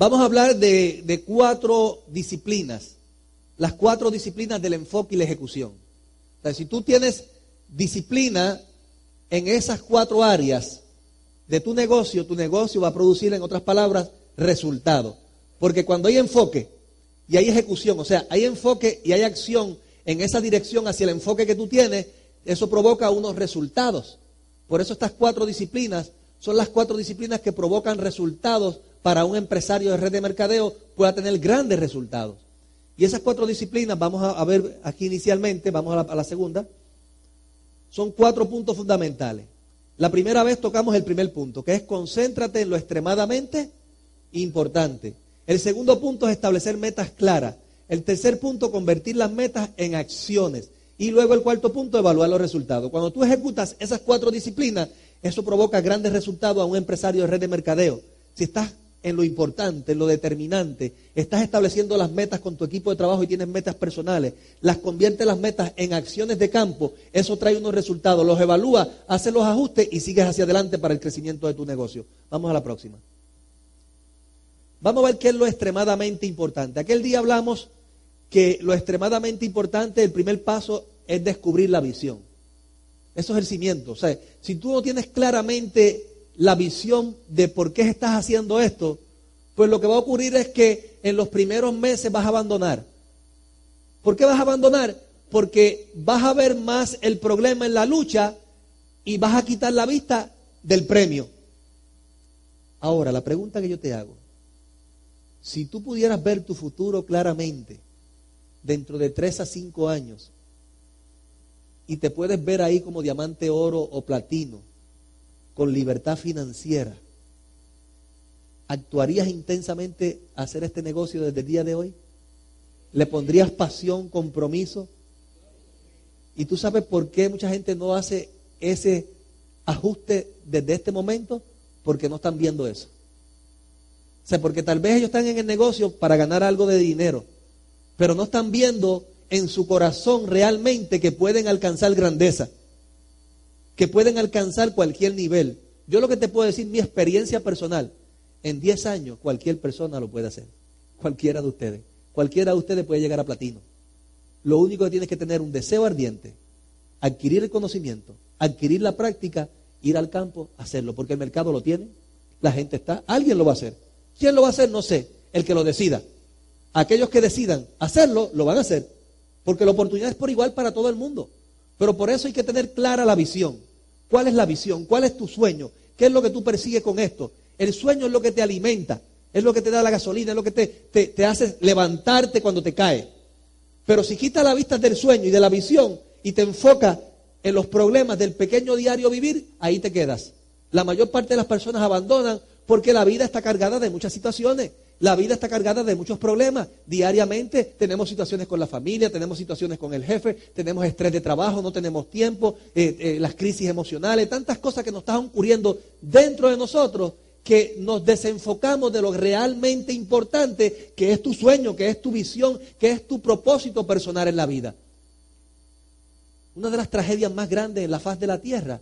Vamos a hablar de, cuatro disciplinas, las cuatro disciplinas del enfoque y la ejecución. O sea, si tú tienes disciplina en esas cuatro áreas de tu negocio, tu negocio va a producir, en otras palabras, resultado. Porque cuando hay enfoque y hay ejecución, o sea, hay enfoque y hay acción en esa dirección hacia el enfoque que tú tienes, eso provoca unos resultados. Por eso estas cuatro disciplinas son las cuatro disciplinas que provocan resultados para un empresario de red de mercadeo pueda tener grandes resultados. Y esas cuatro disciplinas, vamos a, ver aquí inicialmente, vamos a la segunda, son cuatro puntos fundamentales. La primera vez tocamos el primer punto, que es concéntrate en lo extremadamente importante. El segundo punto es establecer metas claras. El tercer punto, convertir las metas en acciones. Y luego el cuarto punto, evaluar los resultados. Cuando tú ejecutas esas cuatro disciplinas, eso provoca grandes resultados a un empresario de red de mercadeo. Si estás en lo importante, en lo determinante. Estás estableciendo las metas con tu equipo de trabajo y tienes metas personales. Las convierte las metas en acciones de campo. Eso trae unos resultados. Los evalúa, hace los ajustes y sigues hacia adelante para el crecimiento de tu negocio. Vamos a la próxima. Vamos a ver qué es lo extremadamente importante. Aquel día hablamos que lo extremadamente importante, el primer paso es descubrir la visión. Eso es el cimiento. O sea, si tú no tienes claramente la visión de por qué estás haciendo esto, pues lo que va a ocurrir es que en los primeros meses vas a abandonar. ¿Por qué vas a abandonar? Porque vas a ver más el problema en la lucha y vas a quitar la vista del premio. Ahora, la pregunta que yo te hago, si tú pudieras ver tu futuro claramente dentro de tres a cinco años y te puedes ver ahí como diamante, oro o platino, con libertad financiera, ¿actuarías intensamente a hacer este negocio desde el día de hoy? ¿Le pondrías pasión, compromiso? ¿Y tú sabes por qué mucha gente no hace ese ajuste desde este momento? Porque no están viendo eso. O sea, porque tal vez ellos están en el negocio para ganar algo de dinero, pero no están viendo en su corazón realmente que pueden alcanzar grandeza que pueden alcanzar cualquier nivel. Yo lo que te puedo decir, mi experiencia personal, en 10 años cualquier persona lo puede hacer. Cualquiera de ustedes. Cualquiera de ustedes puede llegar a platino. Lo único que tienes que tener un deseo ardiente, adquirir el conocimiento, adquirir la práctica, ir al campo, hacerlo, porque el mercado lo tiene, la gente está, alguien lo va a hacer. ¿Quién lo va a hacer? No sé, el que lo decida. Aquellos que decidan hacerlo, lo van a hacer, porque la oportunidad es por igual para todo el mundo. Pero por eso hay que tener clara la visión. ¿Cuál es la visión? ¿Cuál es tu sueño? ¿Qué es lo que tú persigues con esto? El sueño es lo que te alimenta, es lo que te da la gasolina, es lo que te, te, hace levantarte cuando te cae. Pero si quitas la vista del sueño y de la visión y te enfocas en los problemas del pequeño diario vivir, ahí te quedas. La mayor parte de las personas abandonan porque la vida está cargada de muchas situaciones. La vida está cargada de muchos problemas. Diariamente tenemos situaciones con la familia, tenemos situaciones con el jefe, tenemos estrés de trabajo, no tenemos tiempo, eh, eh, las crisis emocionales, tantas cosas que nos están ocurriendo dentro de nosotros que nos desenfocamos de lo realmente importante, que es tu sueño, que es tu visión, que es tu propósito personal en la vida. Una de las tragedias más grandes en la faz de la tierra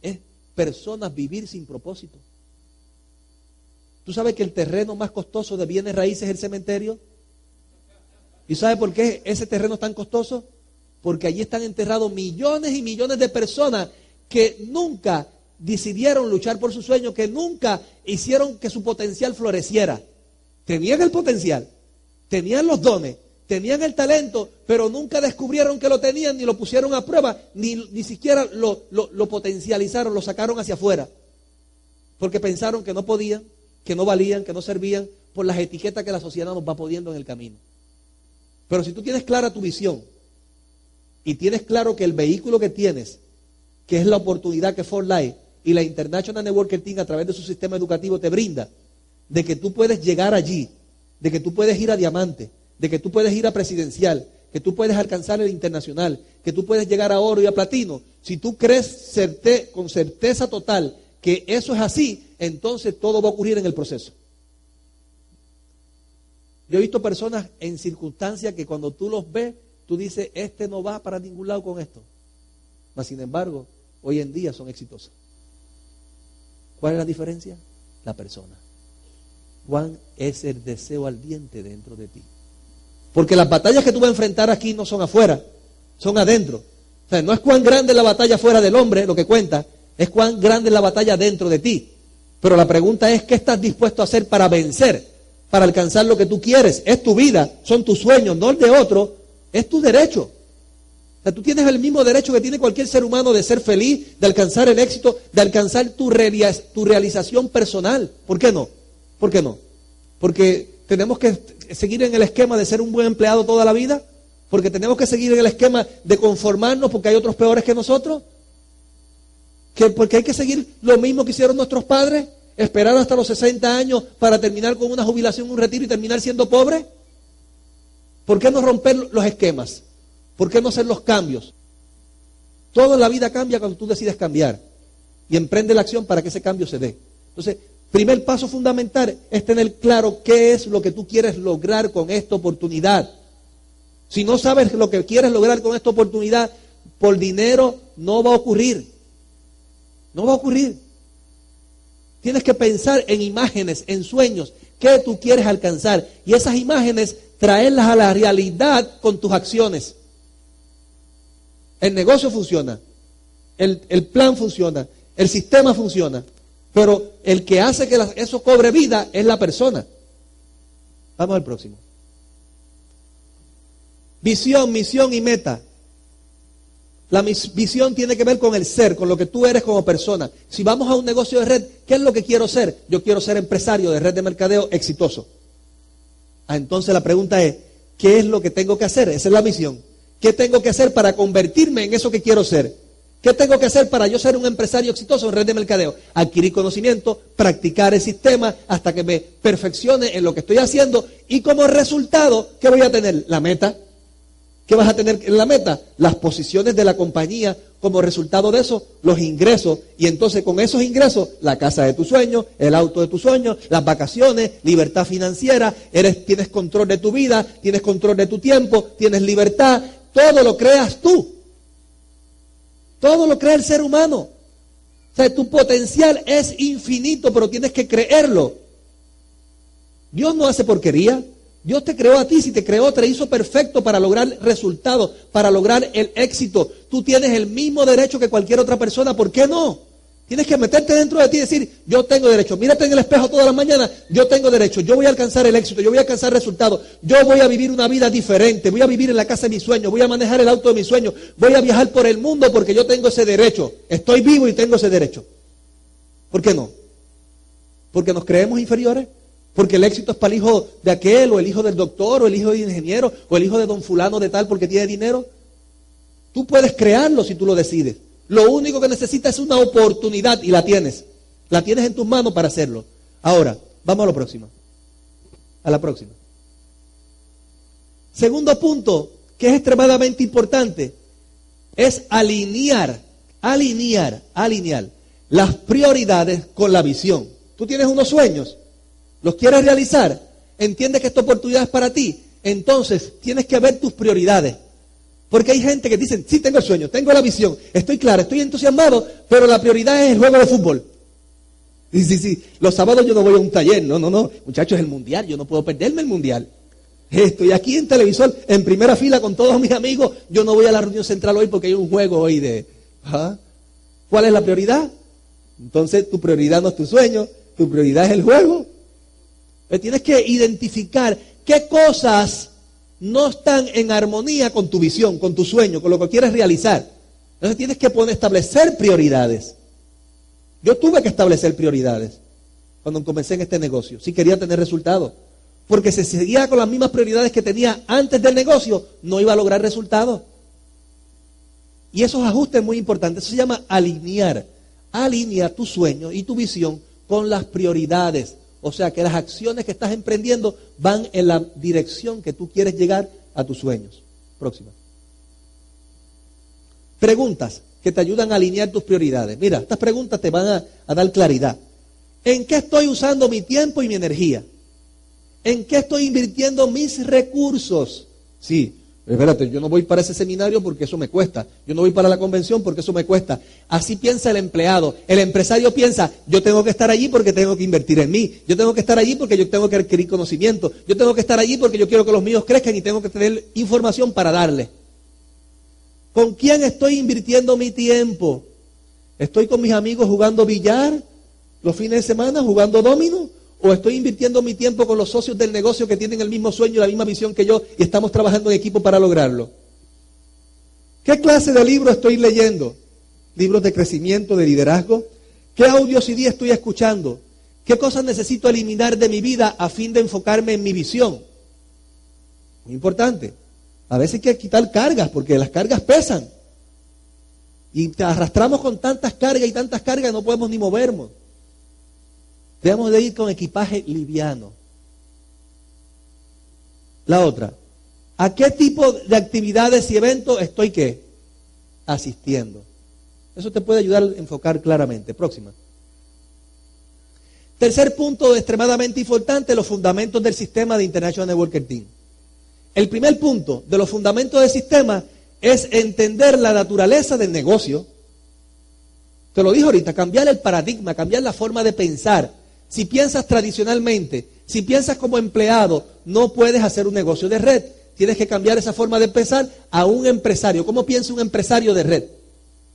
es personas vivir sin propósito. ¿Tú sabes que el terreno más costoso de bienes raíces es el cementerio? ¿Y sabe por qué ese terreno es tan costoso? Porque allí están enterrados millones y millones de personas que nunca decidieron luchar por su sueño, que nunca hicieron que su potencial floreciera. Tenían el potencial, tenían los dones, tenían el talento, pero nunca descubrieron que lo tenían, ni lo pusieron a prueba, ni, ni siquiera lo, lo potencializaron, lo sacaron hacia afuera. Porque pensaron que no podían, que no valían, que no servían, por las etiquetas que la sociedad nos va poniendo en el camino. Pero si tú tienes clara tu visión y tienes claro que el vehículo que tienes, que es la oportunidad que For Life y la International Network Team a través de su sistema educativo te brinda, de que tú puedes llegar allí, de que tú puedes ir a diamante, de que tú puedes ir a presidencial, que tú puedes alcanzar el internacional, que tú puedes llegar a oro y a platino, si tú crees con certeza total que eso es así, entonces todo va a ocurrir en el proceso. Yo he visto personas en circunstancias que cuando tú los ves, tú dices, este no va para ningún lado con esto. Mas, sin embargo, hoy en día son exitosos. ¿Cuál es la diferencia? La persona. cuán es el deseo ardiente dentro de ti. Porque las batallas que tú vas a enfrentar aquí no son afuera, son adentro. O sea, no es cuán grande la batalla fuera del hombre, lo que cuenta, es cuán grande es la batalla dentro de ti. Pero la pregunta es, ¿qué estás dispuesto a hacer para vencer, para alcanzar lo que tú quieres? Es tu vida, son tus sueños, no el de otro, es tu derecho. O tú tienes el mismo derecho que tiene cualquier ser humano de ser feliz, de alcanzar el éxito, de alcanzar tu, tu realización personal. ¿Por qué no? ¿Por qué no? Porque tenemos que seguir en el esquema de ser un buen empleado toda la vida, porque tenemos que seguir en el esquema de conformarnos porque hay otros peores que nosotros, que porque hay que seguir lo mismo que hicieron nuestros padres, esperar hasta los 60 años para terminar con una jubilación, un retiro y terminar siendo pobre. ¿Por qué no romper los esquemas? ¿Por qué no hacer los cambios? Toda la vida cambia cuando tú decides cambiar y emprende la acción para que ese cambio se dé. Entonces, Primer paso fundamental es tener claro qué es lo que tú quieres lograr con esta oportunidad. Si no sabes lo que quieres lograr con esta oportunidad, por dinero no va a ocurrir. No va a ocurrir. Tienes que pensar en imágenes, en sueños, qué tú quieres alcanzar. Y esas imágenes traerlas a la realidad con tus acciones. El negocio funciona, el, el plan funciona, el sistema funciona. Pero el que hace que eso cobre vida es la persona. Vamos al próximo. Visión, misión y meta. La visión tiene que ver con el ser, con lo que tú eres como persona. Si vamos a un negocio de red, ¿qué es lo que quiero ser? Yo quiero ser empresario de red de mercadeo exitoso. Ah, entonces la pregunta es, ¿qué es lo que tengo que hacer? Esa es la misión. ¿Qué tengo que hacer para convertirme en eso que quiero ser? ¿Qué tengo que hacer para yo ser un empresario exitoso en red de mercadeo? Adquirir conocimiento, practicar el sistema hasta que me perfeccione en lo que estoy haciendo y como resultado, ¿qué voy a tener? La meta. ¿Qué vas a tener en la meta? Las posiciones de la compañía, como resultado de eso, los ingresos. Y entonces con esos ingresos, la casa de tu sueño, el auto de tu sueño, las vacaciones, libertad financiera, eres, tienes control de tu vida, tienes control de tu tiempo, tienes libertad, todo lo creas tú. Todo lo crea el ser humano. O sea, tu potencial es infinito, pero tienes que creerlo. Dios no hace porquería. Dios te creó a ti, si te creó, te hizo perfecto para lograr resultados, para lograr el éxito. Tú tienes el mismo derecho que cualquier otra persona, ¿por qué no? Tienes que meterte dentro de ti y decir, yo tengo derecho. Mírate en el espejo todas las mañanas, yo tengo derecho, yo voy a alcanzar el éxito, yo voy a alcanzar resultados, yo voy a vivir una vida diferente, voy a vivir en la casa de mis sueños, voy a manejar el auto de mis sueños, voy a viajar por el mundo porque yo tengo ese derecho. Estoy vivo y tengo ese derecho. ¿Por qué no? ¿Porque nos creemos inferiores? ¿Porque el éxito es para el hijo de aquel, o el hijo del doctor, o el hijo del ingeniero, o el hijo de don fulano de tal porque tiene dinero? Tú puedes crearlo si tú lo decides. Lo único que necesitas es una oportunidad y la tienes. La tienes en tus manos para hacerlo. Ahora, vamos a lo próximo. A la próxima. Segundo punto, que es extremadamente importante, es alinear, alinear, alinear las prioridades con la visión. Tú tienes unos sueños, los quieres realizar, entiendes que esta oportunidad es para ti, entonces tienes que ver tus prioridades. Porque hay gente que dice, sí, tengo el sueño, tengo la visión, estoy claro, estoy entusiasmado, pero la prioridad es el juego de fútbol. Sí, sí, sí, los sábados yo no voy a un taller, no, no, no, muchachos, el mundial, yo no puedo perderme el mundial. Estoy aquí en televisor, en primera fila con todos mis amigos, yo no voy a la reunión central hoy porque hay un juego hoy de... ¿ah? ¿Cuál es la prioridad? Entonces tu prioridad no es tu sueño, tu prioridad es el juego. Tienes que identificar qué cosas no están en armonía con tu visión, con tu sueño, con lo que quieres realizar. Entonces tienes que poner, establecer prioridades. Yo tuve que establecer prioridades cuando comencé en este negocio, si quería tener resultados. Porque si seguía con las mismas prioridades que tenía antes del negocio, no iba a lograr resultados. Y esos ajustes muy importantes. Eso se llama alinear. Alinea tu sueño y tu visión con las prioridades. O sea que las acciones que estás emprendiendo van en la dirección que tú quieres llegar a tus sueños. Próxima. Preguntas que te ayudan a alinear tus prioridades. Mira, estas preguntas te van a, a dar claridad. ¿En qué estoy usando mi tiempo y mi energía? ¿En qué estoy invirtiendo mis recursos? Sí, Espérate, yo no voy para ese seminario porque eso me cuesta. Yo no voy para la convención porque eso me cuesta. Así piensa el empleado. El empresario piensa, yo tengo que estar allí porque tengo que invertir en mí. Yo tengo que estar allí porque yo tengo que adquirir conocimiento. Yo tengo que estar allí porque yo quiero que los míos crezcan y tengo que tener información para darle. ¿Con quién estoy invirtiendo mi tiempo? ¿Estoy con mis amigos jugando billar los fines de semana, jugando domino? ¿O estoy invirtiendo mi tiempo con los socios del negocio que tienen el mismo sueño, la misma visión que yo y estamos trabajando en equipo para lograrlo? ¿Qué clase de libro estoy leyendo? ¿Libros de crecimiento, de liderazgo? ¿Qué audios y días estoy escuchando? ¿Qué cosas necesito eliminar de mi vida a fin de enfocarme en mi visión? Muy importante. A veces hay que quitar cargas porque las cargas pesan. Y te arrastramos con tantas cargas y tantas cargas no podemos ni movernos. Debemos de ir con equipaje liviano. La otra, ¿a qué tipo de actividades y eventos estoy qué? Asistiendo. Eso te puede ayudar a enfocar claramente. Próxima. Tercer punto extremadamente importante, los fundamentos del sistema de International Networker Team. El primer punto de los fundamentos del sistema es entender la naturaleza del negocio. Te lo dije ahorita, cambiar el paradigma, cambiar la forma de pensar. Si piensas tradicionalmente, si piensas como empleado, no puedes hacer un negocio de red. Tienes que cambiar esa forma de pensar a un empresario. ¿Cómo piensa un empresario de red?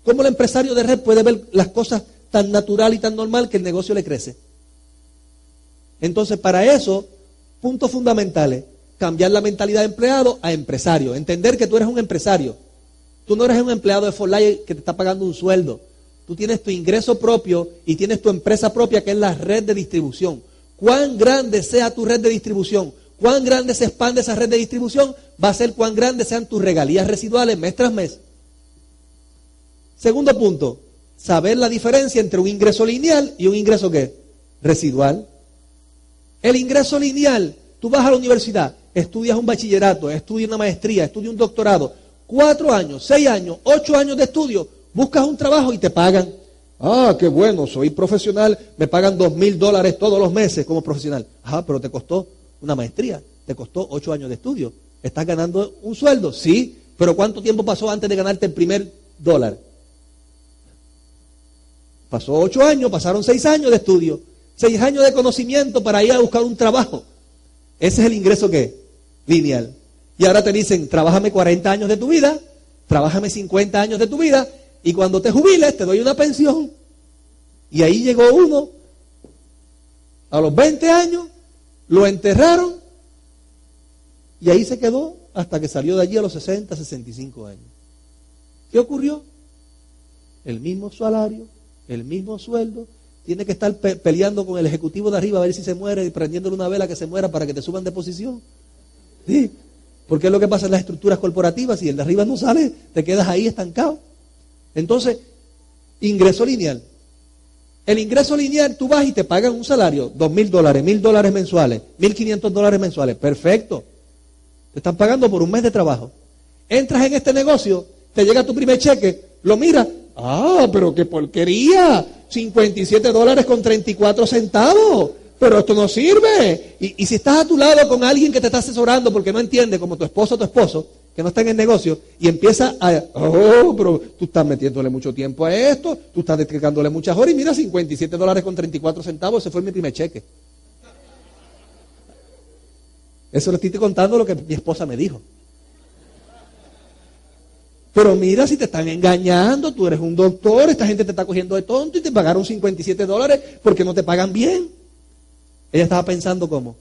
¿Cómo el empresario de red puede ver las cosas tan natural y tan normal que el negocio le crece? Entonces, para eso, puntos fundamentales, cambiar la mentalidad de empleado a empresario, entender que tú eres un empresario. Tú no eres un empleado de Forlay que te está pagando un sueldo. Tú tienes tu ingreso propio y tienes tu empresa propia que es la red de distribución. Cuán grande sea tu red de distribución, cuán grande se expande esa red de distribución, va a ser cuán grandes sean tus regalías residuales mes tras mes. Segundo punto, saber la diferencia entre un ingreso lineal y un ingreso qué? Residual. El ingreso lineal, tú vas a la universidad, estudias un bachillerato, estudias una maestría, estudias un doctorado, cuatro años, seis años, ocho años de estudio, Buscas un trabajo y te pagan. Ah, qué bueno, soy profesional, me pagan dos mil dólares todos los meses como profesional. Ah, pero te costó una maestría, te costó ocho años de estudio. ¿Estás ganando un sueldo? Sí, pero ¿cuánto tiempo pasó antes de ganarte el primer dólar? Pasó ocho años, pasaron seis años de estudio, seis años de conocimiento para ir a buscar un trabajo. Ese es el ingreso que lineal. Y ahora te dicen, trabájame 40 años de tu vida, trabájame 50 años de tu vida y cuando te jubiles te doy una pensión. Y ahí llegó uno a los 20 años, lo enterraron y ahí se quedó hasta que salió de allí a los 60, 65 años. ¿Qué ocurrió? El mismo salario, el mismo sueldo, tiene que estar peleando con el ejecutivo de arriba a ver si se muere y prendiéndole una vela que se muera para que te suban de posición. ¿Sí? Porque es lo que pasa en las estructuras corporativas, si el de arriba no sale, te quedas ahí estancado. Entonces, ingreso lineal. El ingreso lineal, tú vas y te pagan un salario, dos mil dólares, mil dólares mensuales, mil quinientos dólares mensuales. Perfecto. Te están pagando por un mes de trabajo. Entras en este negocio, te llega tu primer cheque, lo miras. Ah, pero qué porquería. 57 dólares con 34 centavos. Pero esto no sirve. Y, y si estás a tu lado con alguien que te está asesorando porque no entiende, como tu esposo o tu esposo, que no está en el negocio y empieza a, oh, pero tú estás metiéndole mucho tiempo a esto, tú estás dedicándole muchas horas y mira, 57 dólares con 34 centavos, ese fue mi primer cheque. Eso le estoy contando lo que mi esposa me dijo. Pero mira si te están engañando, tú eres un doctor, esta gente te está cogiendo de tonto y te pagaron 57 dólares porque no te pagan bien. Ella estaba pensando cómo,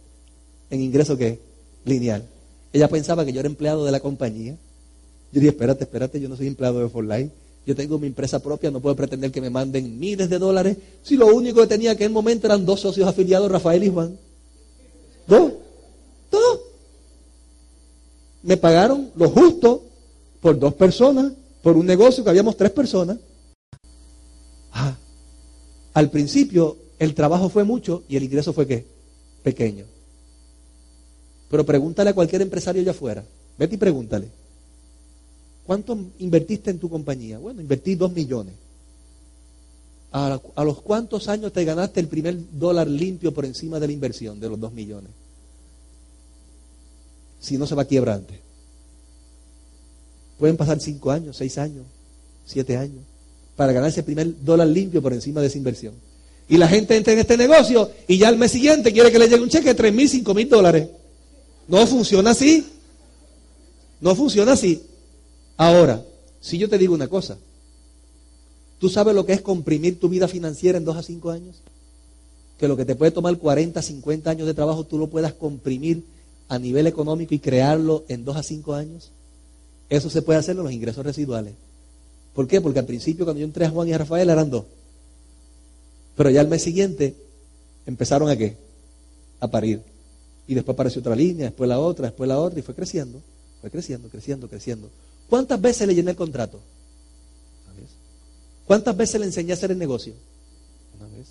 en ingreso que lineal. Ella pensaba que yo era empleado de la compañía. Yo dije, espérate, espérate, yo no soy empleado de For Life. Yo tengo mi empresa propia, no puedo pretender que me manden miles de dólares si lo único que tenía en el momento eran dos socios afiliados, Rafael y Juan. ¿Dos? ¿Dos? Me pagaron lo justo por dos personas, por un negocio que habíamos tres personas. Ah, al principio el trabajo fue mucho y el ingreso fue qué? Pequeño. Pero pregúntale a cualquier empresario allá afuera. Vete y pregúntale. ¿Cuánto invertiste en tu compañía? Bueno, invertí dos millones. ¿A, los cuántos años te ganaste el primer dólar limpio por encima de la inversión de los dos millones? Si no se va a quiebrar antes. Pueden pasar cinco años, seis años, siete años, para ganar ese primer dólar limpio por encima de esa inversión. Y la gente entra en este negocio y ya al mes siguiente quiere que le llegue un cheque de tres mil, cinco mil dólares. No funciona así. No funciona así. Ahora, si yo te digo una cosa, ¿tú sabes lo que es comprimir tu vida financiera en dos a cinco años? Que lo que te puede tomar 40, 50 años de trabajo, tú lo puedas comprimir a nivel económico y crearlo en dos a cinco años. Eso se puede hacer en los ingresos residuales. ¿Por qué? Porque al principio cuando yo entré a Juan y a Rafael eran dos. Pero ya al mes siguiente empezaron a qué? A parir. Y después apareció otra línea, después la otra, después la otra, y fue creciendo, fue creciendo, creciendo, creciendo. ¿Cuántas veces le llené el contrato? Una vez. ¿Cuántas veces le enseñé a hacer el negocio? Una vez.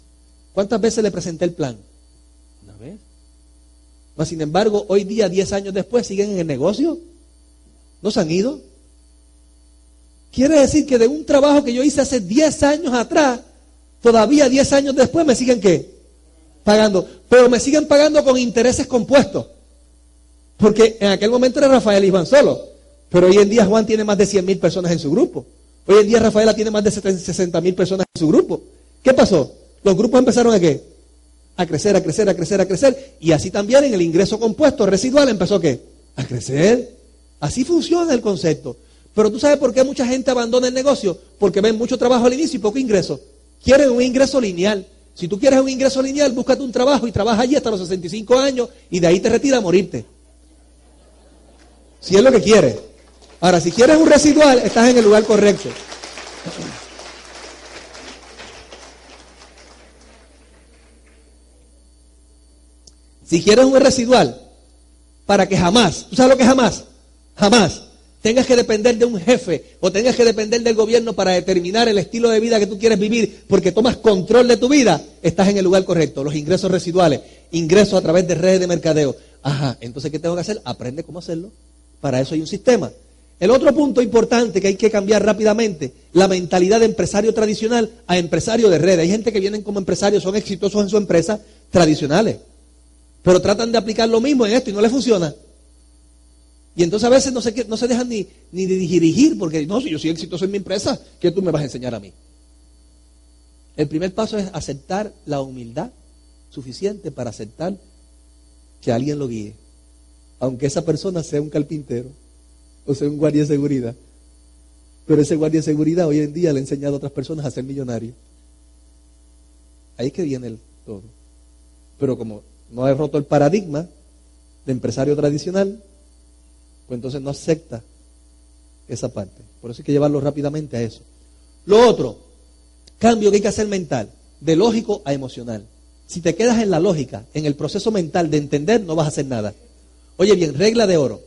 ¿Cuántas veces le presenté el plan? Una vez. Mas, sin embargo, hoy día, 10 años después, siguen en el negocio. ¿No se han ido? Quiere decir que de un trabajo que yo hice hace 10 años atrás, todavía 10 años después me siguen qué? Pagando. Pero me siguen pagando con intereses compuestos. Porque en aquel momento era Rafael y Juan solo. Pero hoy en día Juan tiene más de 100 mil personas en su grupo. Hoy en día Rafaela tiene más de 60 mil personas en su grupo. ¿Qué pasó? Los grupos empezaron a qué? A crecer, a crecer, a crecer, a crecer. Y así también en el ingreso compuesto residual empezó qué? A crecer. Así funciona el concepto. Pero tú sabes por qué mucha gente abandona el negocio? Porque ven mucho trabajo al inicio y poco ingreso. Quieren un ingreso lineal. Si tú quieres un ingreso lineal, búscate un trabajo y trabaja allí hasta los 65 años y de ahí te retira a morirte. Si es lo que quieres. Ahora, si quieres un residual, estás en el lugar correcto. Si quieres un residual, para que jamás, ¿tú sabes lo que jamás? Jamás tengas que depender de un jefe o tengas que depender del gobierno para determinar el estilo de vida que tú quieres vivir porque tomas control de tu vida, estás en el lugar correcto. Los ingresos residuales, ingresos a través de redes de mercadeo. Ajá, entonces ¿qué tengo que hacer? Aprende cómo hacerlo. Para eso hay un sistema. El otro punto importante que hay que cambiar rápidamente, la mentalidad de empresario tradicional a empresario de red. Hay gente que vienen como empresarios, son exitosos en su empresa tradicionales, pero tratan de aplicar lo mismo en esto y no les funciona. Y entonces a veces no se, no se dejan ni, ni de dirigir, porque no, si yo soy exitoso en mi empresa, ¿qué tú me vas a enseñar a mí? El primer paso es aceptar la humildad suficiente para aceptar que alguien lo guíe, aunque esa persona sea un carpintero o sea un guardia de seguridad. Pero ese guardia de seguridad hoy en día le ha enseñado a otras personas a ser millonario. Ahí es que viene el todo. Pero como no ha roto el paradigma de empresario tradicional, pues entonces no acepta esa parte. Por eso hay que llevarlo rápidamente a eso. Lo otro, cambio que hay que hacer mental, de lógico a emocional. Si te quedas en la lógica, en el proceso mental de entender, no vas a hacer nada. Oye bien, regla de oro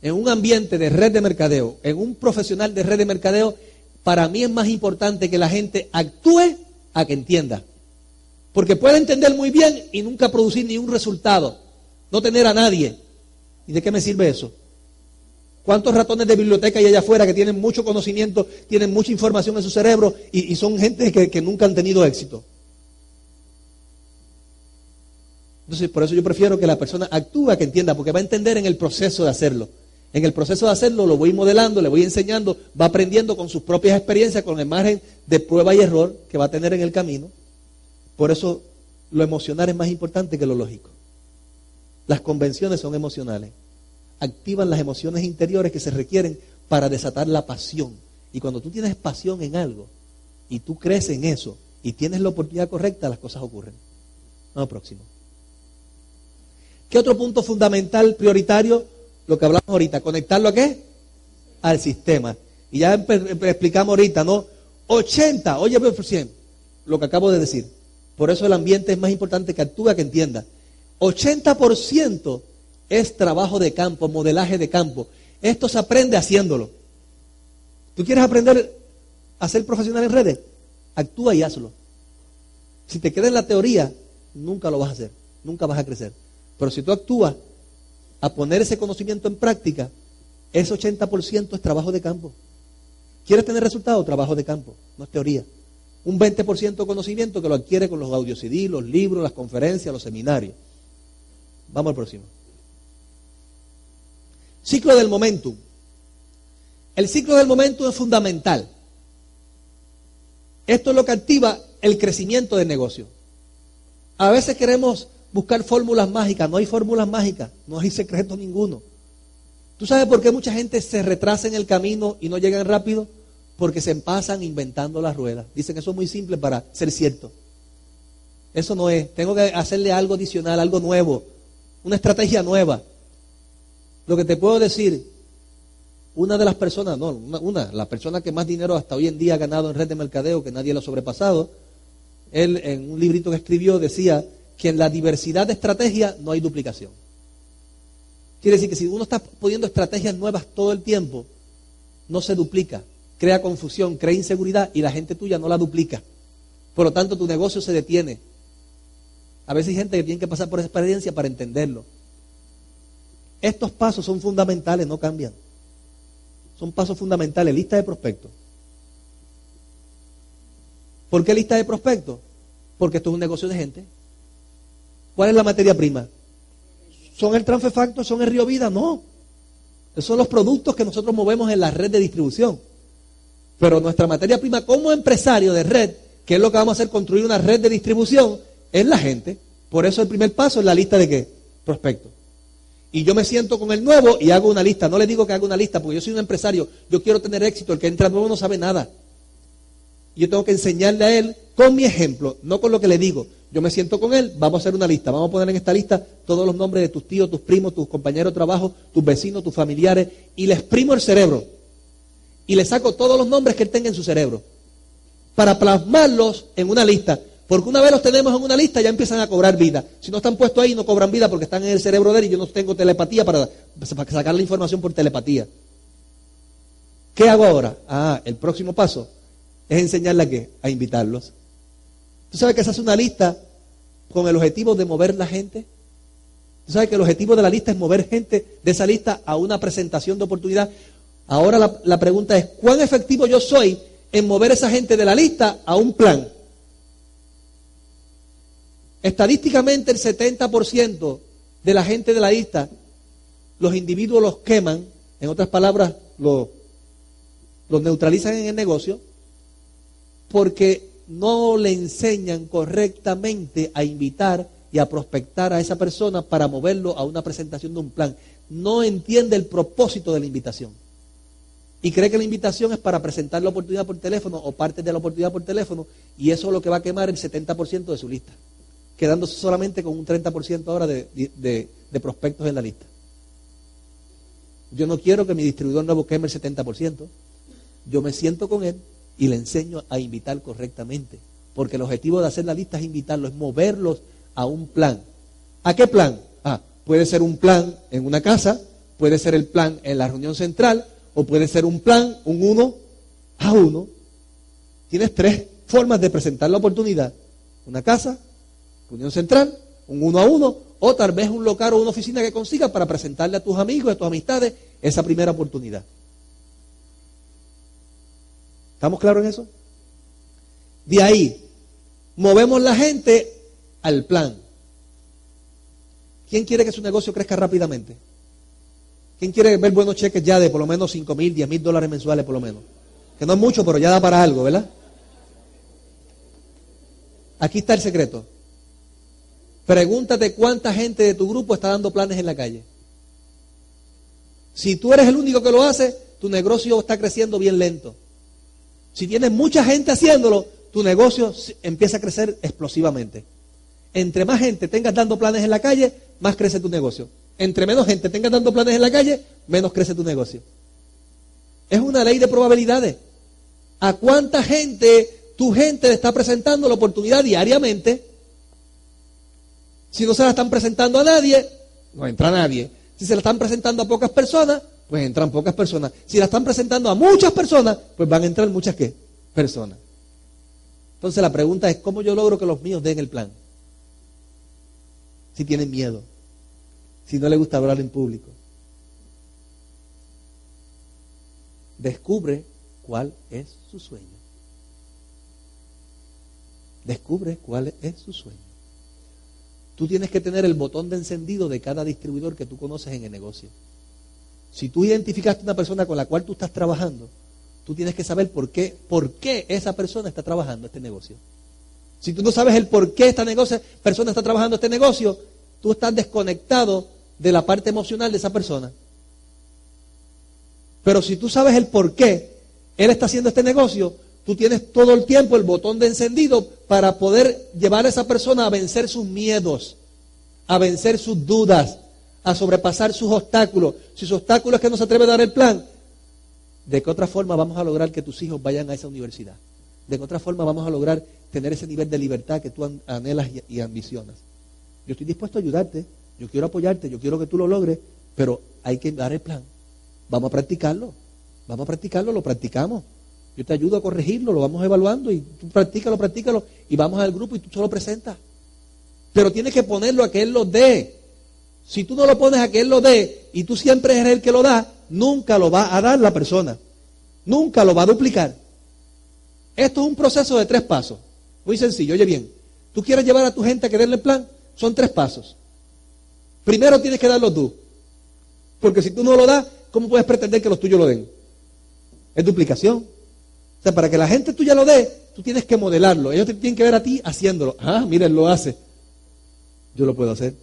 en un ambiente de red de mercadeo, en un profesional de red de mercadeo, para mí es más importante que la gente actúe a que entienda. Porque puede entender muy bien y nunca producir ni un resultado, no tener a nadie. ¿Y de qué me sirve eso? ¿Cuántos ratones de biblioteca hay allá afuera que tienen mucho conocimiento, tienen mucha información en su cerebro y, son gente que, nunca han tenido éxito? Entonces, por eso yo prefiero que la persona actúe a que entienda, porque va a entender en el proceso de hacerlo. En el proceso de hacerlo lo voy modelando, le voy enseñando, va aprendiendo con sus propias experiencias, con el margen de prueba y error que va a tener en el camino. Por eso lo emocional es más importante que lo lógico. Las convenciones son emocionales. Activan las emociones interiores que se requieren para desatar la pasión. Y cuando tú tienes pasión en algo y tú crees en eso y tienes la oportunidad correcta, las cosas ocurren. Vamos próximo. ¿Qué otro punto fundamental, prioritario? lo que hablamos ahorita, conectarlo a qué? Al sistema. Y ya explicamos ahorita, ¿no? 80, oye, 100, lo que acabo de decir. Por eso el ambiente es más importante que actúe, que entienda. 80% es trabajo de campo, modelaje de campo. Esto se aprende haciéndolo. ¿Tú quieres aprender a ser profesional en redes? Actúa y hazlo. Si te quedas en la teoría, nunca lo vas a hacer, nunca vas a crecer. Pero si tú actúas a poner ese conocimiento en práctica, ese 80% es trabajo de campo. ¿Quieres tener resultados? Trabajo de campo, no es teoría. Un 20% conocimiento que lo adquiere con los audio CD, los libros, las conferencias, los seminarios. Vamos al próximo. Ciclo del momentum. El ciclo del momento es fundamental. Esto es lo que activa el crecimiento del negocio. A veces queremos buscar fórmulas mágicas. No hay fórmulas mágicas, no hay secreto ninguno. ¿Tú sabes por qué mucha gente se retrasa en el camino y no llegan rápido? Porque se pasan inventando las ruedas. Dicen que eso es muy simple para ser cierto. Eso no es. Tengo que hacerle algo adicional, algo nuevo, una estrategia nueva. Lo que te puedo decir, una de las personas, no, una, la persona que más dinero hasta hoy en día ha ganado en red de mercadeo, que nadie lo ha sobrepasado, él en un librito que escribió decía que en la diversidad de estrategias no hay duplicación. Quiere decir que si uno está poniendo estrategias nuevas todo el tiempo, no se duplica, crea confusión, crea inseguridad y la gente tuya no la duplica. Por lo tanto, tu negocio se detiene. A veces hay gente que tiene que pasar por esa experiencia para entenderlo. Estos pasos son fundamentales, no cambian. Son pasos fundamentales. Lista de prospectos. ¿Por qué lista de prospectos? Porque esto es un negocio de gente. ¿Cuál es la materia prima? ¿Son el transfefacto? ¿Son el río vida? No. Esos son los productos que nosotros movemos en la red de distribución. Pero nuestra materia prima como empresario de red, que es lo que vamos a hacer, construir una red de distribución, es la gente. Por eso el primer paso es la lista de qué? Prospectos. Y yo me siento con el nuevo y hago una lista. No le digo que haga una lista, porque yo soy un empresario. Yo quiero tener éxito. El que entra nuevo no sabe nada. Yo tengo que enseñarle a él con mi ejemplo, no con lo que le digo. Yo me siento con él, vamos a hacer una lista. Vamos a poner en esta lista todos los nombres de tus tíos, tus primos, tus compañeros de trabajo, tus vecinos, tus familiares. Y le exprimo el cerebro. Y le saco todos los nombres que él tenga en su cerebro. Para plasmarlos en una lista. Porque una vez los tenemos en una lista ya empiezan a cobrar vida. Si no están puestos ahí no cobran vida porque están en el cerebro de él y yo no tengo telepatía para, sacar la información por telepatía. ¿Qué hago ahora? Ah, el próximo paso es enseñarle a qué? A invitarlos. ¿Tú sabes que se hace una lista con el objetivo de mover la gente? ¿Tú sabes que el objetivo de la lista es mover gente de esa lista a una presentación de oportunidad? Ahora la, la pregunta es, ¿cuán efectivo yo soy en mover esa gente de la lista a un plan? Estadísticamente el 70% de la gente de la lista, los individuos los queman, en otras palabras, los, neutralizan en el negocio, porque no le enseñan correctamente a invitar y a prospectar a esa persona para moverlo a una presentación de un plan. No entiende el propósito de la invitación. Y cree que la invitación es para presentar la oportunidad por teléfono o parte de la oportunidad por teléfono y eso es lo que va a quemar el 70% de su lista, quedándose solamente con un 30% ahora de, prospectos en la lista. Yo no quiero que mi distribuidor nuevo queme el 70%. Yo me siento con él y le enseño a invitar correctamente. Porque el objetivo de hacer la lista es invitarlos, es moverlos a un plan. ¿A qué plan? Ah, puede ser un plan en una casa, puede ser el plan en la reunión central, o puede ser un plan, un uno a uno. Tienes tres formas de presentar la oportunidad. Una casa, reunión central, un uno a uno, o tal vez un local o una oficina que consiga para presentarle a tus amigos, a tus amistades, esa primera oportunidad. ¿Estamos claros en eso? De ahí, movemos la gente al plan. ¿Quién quiere que su negocio crezca rápidamente? ¿Quién quiere ver buenos cheques ya de por lo menos 5 mil, 10 mil dólares mensuales por lo menos? Que no es mucho, pero ya da para algo, ¿verdad? Aquí está el secreto. Pregúntate cuánta gente de tu grupo está dando planes en la calle. Si tú eres el único que lo hace, tu negocio está creciendo bien lento. Si tienes mucha gente haciéndolo, tu negocio empieza a crecer explosivamente. Entre más gente tengas dando planes en la calle, más crece tu negocio. Entre menos gente tengas dando planes en la calle, menos crece tu negocio. Es una ley de probabilidades. ¿A cuánta gente tu gente le está presentando la oportunidad diariamente? Si no se la están presentando a nadie, no entra nadie. Si se la están presentando a pocas personas, pues entran pocas personas. Si la están presentando a muchas personas, pues van a entrar muchas ¿qué? personas. Entonces la pregunta es, ¿cómo yo logro que los míos den el plan? Si tienen miedo, si no les gusta hablar en público. Descubre cuál es su sueño. Descubre cuál es su sueño. Tú tienes que tener el botón de encendido de cada distribuidor que tú conoces en el negocio. Si tú identificaste una persona con la cual tú estás trabajando, tú tienes que saber por qué, por qué esa persona está trabajando este negocio. Si tú no sabes el por qué esta negocio, persona está trabajando este negocio, tú estás desconectado de la parte emocional de esa persona. Pero si tú sabes el por qué él está haciendo este negocio, tú tienes todo el tiempo el botón de encendido para poder llevar a esa persona a vencer sus miedos, a vencer sus dudas, a sobrepasar sus obstáculos. Si su obstáculo es que no se atreve a dar el plan, ¿de qué otra forma vamos a lograr que tus hijos vayan a esa universidad? ¿De qué otra forma vamos a lograr tener ese nivel de libertad que tú anhelas y ambicionas? Yo estoy dispuesto a ayudarte, yo quiero apoyarte, yo quiero que tú lo logres, pero hay que dar el plan. Vamos a practicarlo, vamos a practicarlo, lo practicamos. Yo te ayudo a corregirlo, lo vamos evaluando y tú practícalo, practícalo y vamos al grupo y tú solo presentas. Pero tienes que ponerlo a que él lo dé. Si tú no lo pones a que él lo dé y tú siempre eres el que lo da, nunca lo va a dar la persona. Nunca lo va a duplicar. Esto es un proceso de tres pasos. Muy sencillo, oye bien. Tú quieres llevar a tu gente a que el plan, son tres pasos. Primero tienes que darlo tú. Porque si tú no lo das, ¿cómo puedes pretender que los tuyos lo den? Es duplicación. O sea, para que la gente tuya lo dé, tú tienes que modelarlo. Ellos te tienen que ver a ti haciéndolo. Ah, miren, lo hace. Yo lo puedo hacer.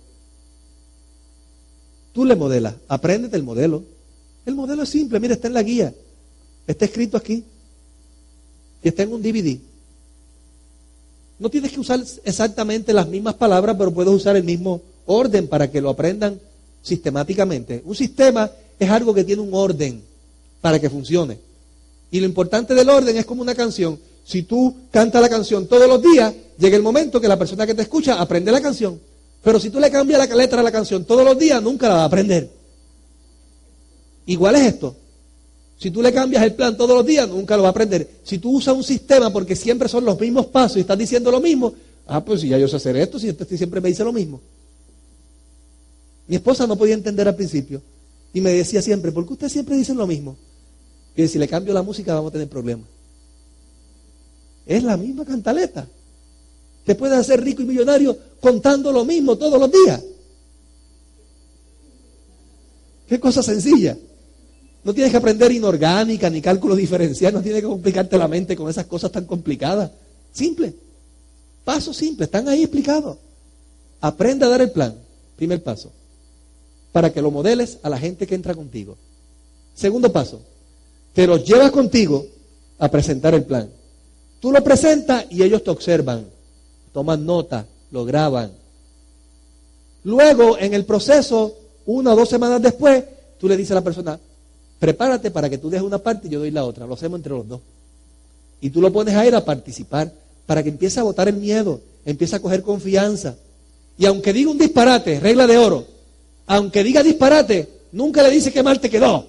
Tú le modelas, apréndete el modelo. El modelo es simple, mira, está en la guía. Está escrito aquí. Y está en un DVD. No tienes que usar exactamente las mismas palabras, pero puedes usar el mismo orden para que lo aprendan sistemáticamente. Un sistema es algo que tiene un orden para que funcione. Y lo importante del orden es como una canción. Si tú cantas la canción todos los días, llega el momento que la persona que te escucha aprende la canción. Pero si tú le cambias la letra a la canción todos los días, nunca la va a aprender. Igual es esto. Si tú le cambias el plan todos los días, nunca lo va a aprender. Si tú usas un sistema porque siempre son los mismos pasos y estás diciendo lo mismo, ah, pues si ya yo sé hacer esto, si este siempre me dice lo mismo. Mi esposa no podía entender al principio y me decía siempre, ¿por qué usted siempre dice lo mismo? Y si le cambio la música vamos a tener problemas. Es la misma cantaleta. Te puedes hacer rico y millonario contando lo mismo todos los días. Qué cosa sencilla. No tienes que aprender inorgánica ni cálculo diferencial, no tienes que complicarte la mente con esas cosas tan complicadas. Simple. Paso simple, están ahí explicados. Aprende a dar el plan. Primer paso para que lo modeles a la gente que entra contigo. Segundo paso, te los llevas contigo a presentar el plan. Tú lo presentas y ellos te observan, toman nota, lo graban. Luego, en el proceso, una o dos semanas después, tú le dices a la persona, prepárate para que tú dejes una parte y yo doy la otra. Lo hacemos entre los dos. Y tú lo pones a ir a participar para que empiece a botar el miedo, empiece a coger confianza. Y aunque diga un disparate, regla de oro, aunque diga disparate, nunca le dice que mal te quedó.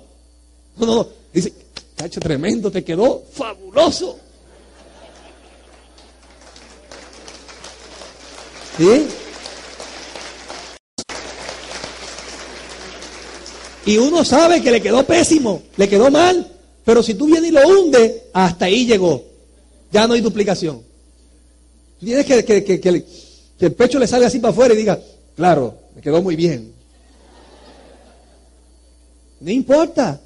No, no, no. Dice, tremendo, te quedó fabuloso. ¿Sí? Y uno sabe que le quedó pésimo, le quedó mal, pero si tú vienes y lo hundes, hasta ahí llegó. Ya no hay duplicación. Tú tienes que, que, que, que el pecho le salga así para afuera y diga, claro, me quedó muy bien. No importa.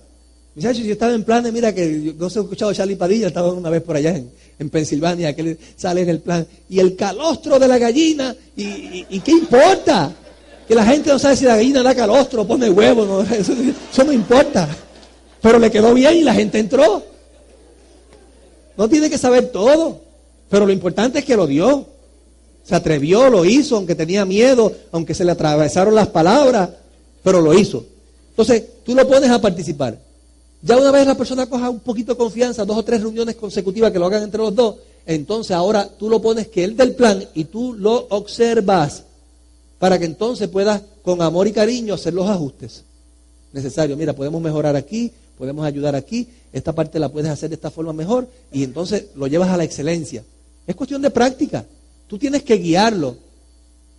Muchachos, yo estaba en planes, mira que no se ha escuchado Charlie Padilla, estaba una vez por allá en, en Pensilvania, que sale en el plan, y el calostro de la gallina, y, qué importa, que la gente no sabe si la gallina da calostro, pone huevo, eso no importa, pero le quedó bien y la gente entró. No tiene que saber todo, pero lo importante es que lo dio, se atrevió, lo hizo, aunque tenía miedo, aunque se le atravesaron las palabras, pero lo hizo. Entonces, tú lo pones a participar. Ya una vez la persona coja un poquito de confianza, dos o tres reuniones consecutivas que lo hagan entre los dos, entonces ahora tú lo pones que él del plan y tú lo observas para que entonces puedas con amor y cariño hacer los ajustes necesarios. Mira, podemos mejorar aquí, podemos ayudar aquí, esta parte la puedes hacer de esta forma mejor y entonces lo llevas a la excelencia. Es cuestión de práctica. Tú tienes que guiarlo.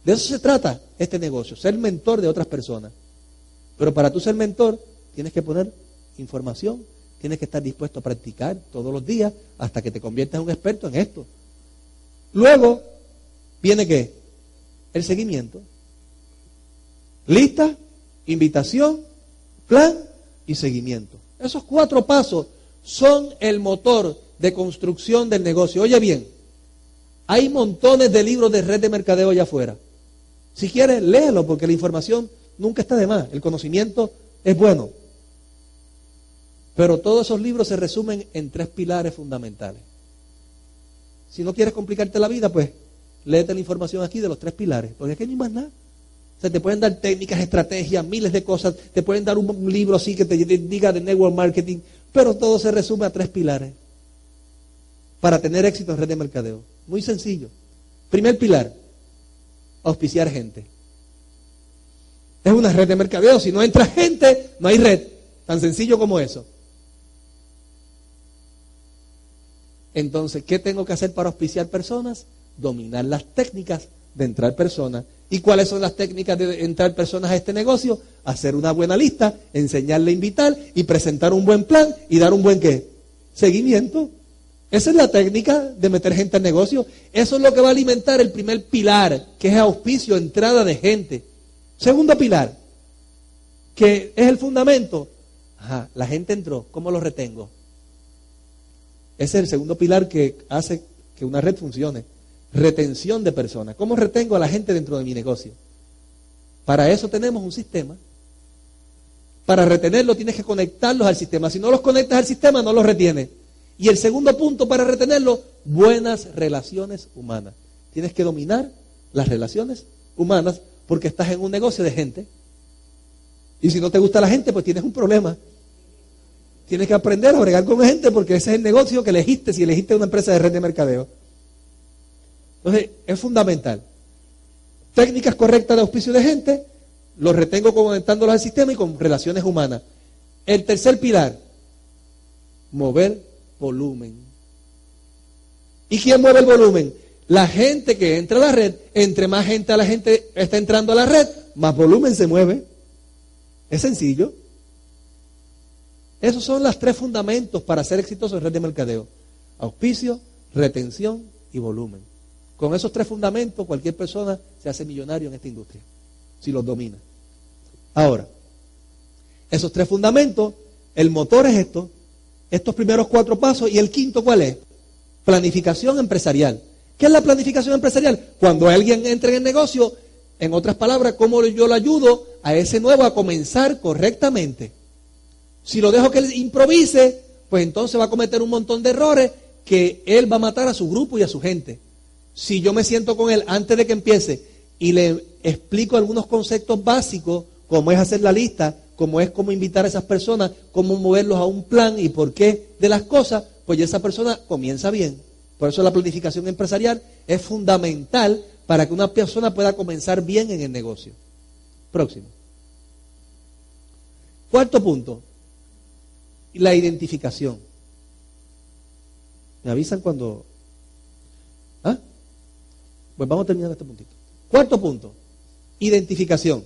De eso se trata este negocio, ser mentor de otras personas. Pero para tú ser mentor, tienes que poner información, tienes que estar dispuesto a practicar todos los días hasta que te conviertas en un experto en esto. Luego viene qué? El seguimiento. Lista, invitación, plan, y seguimiento. Esos cuatro pasos son el motor de construcción del negocio. Oye bien, hay montones de libros de red de mercadeo allá afuera. Si quieres, léelo porque la información nunca está de más. El conocimiento es bueno. Pero todos esos libros se resumen en tres pilares fundamentales. Si no quieres complicarte la vida, pues léete la información aquí de los tres pilares, porque aquí no hay más nada. O sea, te pueden dar técnicas, estrategias, miles de cosas, te pueden dar un libro así que te diga de network marketing, pero todo se resume a tres pilares para tener éxito en red de mercadeo. Muy sencillo. Primer pilar, auspiciar gente. Es una red de mercadeo. Si no entra gente, no hay red. Tan sencillo como eso. Entonces, ¿qué tengo que hacer para auspiciar personas? Dominar las técnicas de entrar personas. ¿Y cuáles son las técnicas de entrar personas a este negocio? Hacer una buena lista, enseñarle a invitar y presentar un buen plan y dar un buen qué? Seguimiento. Esa es la técnica de meter gente al negocio. Eso es lo que va a alimentar el primer pilar, que es auspicio, entrada de gente. Segundo pilar, que es el fundamento. Ajá, la gente entró, ¿cómo lo retengo? Ese es el segundo pilar que hace que una red funcione. Retención de personas. ¿Cómo retengo a la gente dentro de mi negocio? Para eso tenemos un sistema. Para retenerlo tienes que conectarlos al sistema. Si no los conectas al sistema, no los retienes. Y el segundo punto para retenerlo, buenas relaciones humanas. Tienes que dominar las relaciones humanas porque estás en un negocio de gente. Y si no te gusta la gente, pues tienes un problema. Tienes que aprender a bregar con gente porque ese es el negocio que elegiste si elegiste una empresa de red de mercadeo. Entonces, es fundamental. Técnicas correctas de auspicio de gente, los retengo conectándolos al sistema y con relaciones humanas. El tercer pilar, mover volumen. ¿Y quién mueve el volumen? La gente que entra a la red, entre más gente a la gente está entrando a la red, más volumen se mueve. Es sencillo. Esos son los tres fundamentos para ser exitoso en red de mercadeo. Auspicio, retención y volumen. Con esos tres fundamentos cualquier persona se hace millonario en esta industria, si los domina. Ahora, esos tres fundamentos, el motor es esto, estos primeros cuatro pasos y el quinto cuál es? Planificación empresarial. ¿Qué es la planificación empresarial? Cuando alguien entra en el negocio, en otras palabras, ¿cómo yo lo ayudo a ese nuevo a comenzar correctamente? Si lo dejo que él improvise, pues entonces va a cometer un montón de errores que él va a matar a su grupo y a su gente. Si yo me siento con él antes de que empiece y le explico algunos conceptos básicos, como es hacer la lista, como es cómo invitar a esas personas, cómo moverlos a un plan y por qué de las cosas, pues ya esa persona comienza bien. Por eso la planificación empresarial es fundamental para que una persona pueda comenzar bien en el negocio. Próximo. Cuarto punto, la identificación. ¿Me avisan cuando... ¿Ah? Pues vamos a terminar este puntito. Cuarto punto, identificación.